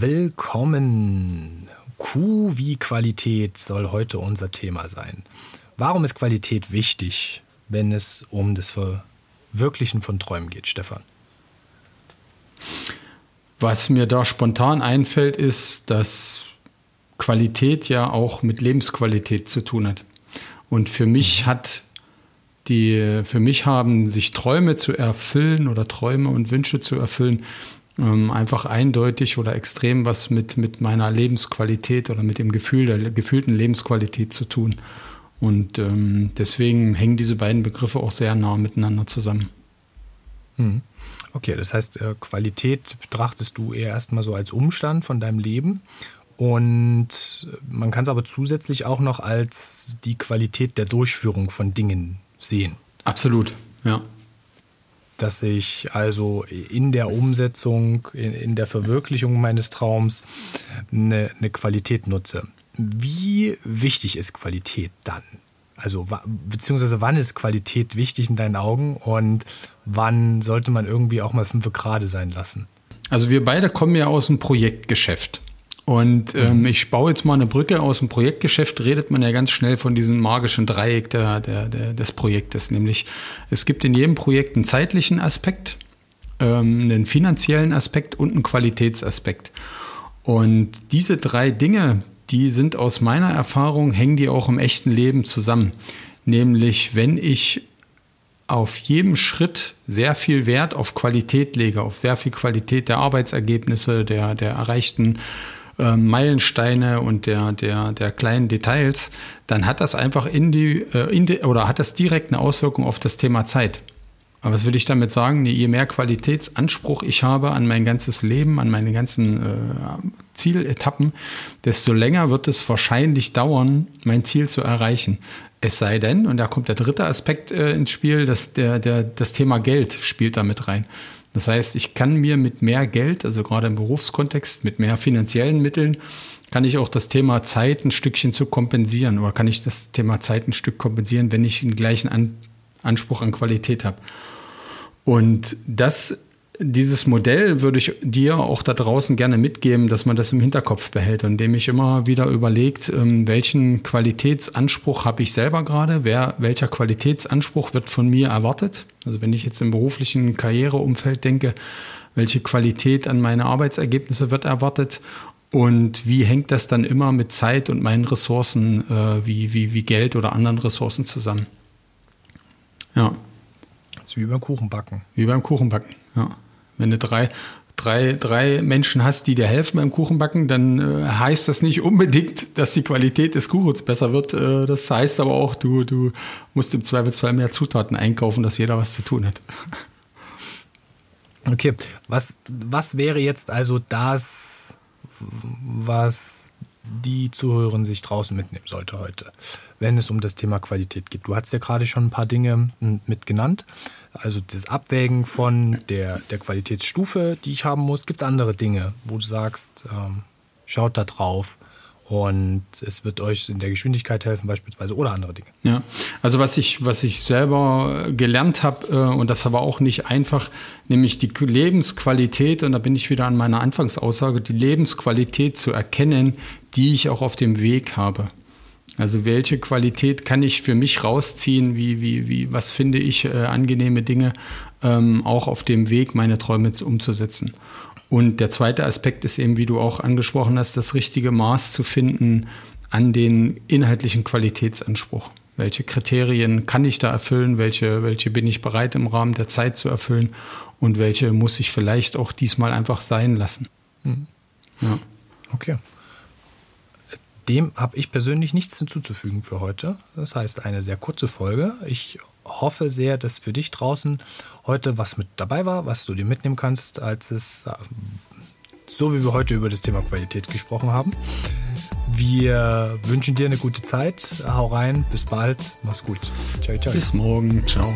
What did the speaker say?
Willkommen. Q wie Qualität soll heute unser Thema sein. Warum ist Qualität wichtig, wenn es um das Verwirklichen von Träumen geht, Stefan? Was mir da spontan einfällt, ist, dass Qualität ja auch mit Lebensqualität zu tun hat. Und für mich hat die, für mich haben sich Träume zu erfüllen oder Träume und Wünsche zu erfüllen, ähm, einfach eindeutig oder extrem was mit, mit meiner Lebensqualität oder mit dem Gefühl der gefühlten Lebensqualität zu tun. Und ähm, deswegen hängen diese beiden Begriffe auch sehr nah miteinander zusammen. Hm. Okay, das heißt, äh, Qualität betrachtest du eher erstmal so als Umstand von deinem Leben und man kann es aber zusätzlich auch noch als die Qualität der Durchführung von Dingen sehen. Absolut, ja. Dass ich also in der Umsetzung, in, in der Verwirklichung meines Traums eine, eine Qualität nutze. Wie wichtig ist Qualität dann? Also, beziehungsweise wann ist Qualität wichtig in deinen Augen und wann sollte man irgendwie auch mal fünf Grade sein lassen? Also, wir beide kommen ja aus dem Projektgeschäft. Und ähm, mhm. ich baue jetzt mal eine Brücke aus dem Projektgeschäft, redet man ja ganz schnell von diesem magischen Dreieck der, der, der, des Projektes. Nämlich, es gibt in jedem Projekt einen zeitlichen Aspekt, ähm, einen finanziellen Aspekt und einen Qualitätsaspekt. Und diese drei Dinge, die sind aus meiner Erfahrung, hängen die auch im echten Leben zusammen. Nämlich, wenn ich auf jedem Schritt sehr viel Wert auf Qualität lege, auf sehr viel Qualität der Arbeitsergebnisse, der, der erreichten äh, Meilensteine und der, der, der kleinen Details, dann hat das einfach in die, äh, in die, oder hat das direkt eine Auswirkung auf das Thema Zeit. Aber was will ich damit sagen? Je mehr Qualitätsanspruch ich habe an mein ganzes Leben, an meine ganzen äh, Zieletappen, desto länger wird es wahrscheinlich dauern, mein Ziel zu erreichen. Es sei denn, und da kommt der dritte Aspekt äh, ins Spiel, dass der, der, das Thema Geld spielt damit rein. Das heißt, ich kann mir mit mehr Geld, also gerade im Berufskontext, mit mehr finanziellen Mitteln, kann ich auch das Thema Zeit ein Stückchen zu kompensieren oder kann ich das Thema Zeit ein Stück kompensieren, wenn ich den gleichen An Anspruch an Qualität habe. Und das dieses Modell würde ich dir auch da draußen gerne mitgeben, dass man das im Hinterkopf behält, indem ich immer wieder überlegt, ähm, welchen Qualitätsanspruch habe ich selber gerade, wer, welcher Qualitätsanspruch wird von mir erwartet. Also wenn ich jetzt im beruflichen Karriereumfeld denke, welche Qualität an meine Arbeitsergebnisse wird erwartet und wie hängt das dann immer mit Zeit und meinen Ressourcen äh, wie, wie, wie Geld oder anderen Ressourcen zusammen. Ja. Das ist wie beim Kuchenbacken. Wie beim Kuchenbacken, ja. Wenn du drei, drei, drei Menschen hast, die dir helfen beim Kuchenbacken, dann äh, heißt das nicht unbedingt, dass die Qualität des Kuchens besser wird. Äh, das heißt aber auch, du, du musst im Zweifelsfall mehr Zutaten einkaufen, dass jeder was zu tun hat. Okay, was, was wäre jetzt also das, was die Zuhörerin sich draußen mitnehmen sollte heute, wenn es um das Thema Qualität geht. Du hast ja gerade schon ein paar Dinge mit genannt. Also das Abwägen von der, der Qualitätsstufe, die ich haben muss. Gibt es andere Dinge, wo du sagst, ähm, schaut da drauf und es wird euch in der Geschwindigkeit helfen beispielsweise oder andere Dinge. Ja, also was ich, was ich selber gelernt habe äh, und das aber auch nicht einfach, nämlich die Lebensqualität und da bin ich wieder an meiner Anfangsaussage, die Lebensqualität zu erkennen, die ich auch auf dem Weg habe. Also welche Qualität kann ich für mich rausziehen? Wie, wie, wie, was finde ich äh, angenehme Dinge ähm, auch auf dem Weg, meine Träume umzusetzen? Und der zweite Aspekt ist eben, wie du auch angesprochen hast, das richtige Maß zu finden an den inhaltlichen Qualitätsanspruch. Welche Kriterien kann ich da erfüllen? Welche, welche bin ich bereit im Rahmen der Zeit zu erfüllen? Und welche muss ich vielleicht auch diesmal einfach sein lassen? Mhm. Ja. Okay. Dem habe ich persönlich nichts hinzuzufügen für heute. Das heißt, eine sehr kurze Folge. Ich hoffe sehr, dass für dich draußen heute was mit dabei war, was du dir mitnehmen kannst, als es so wie wir heute über das Thema Qualität gesprochen haben. Wir wünschen dir eine gute Zeit. Hau rein, bis bald, mach's gut. Ciao, ciao. Bis morgen, ciao.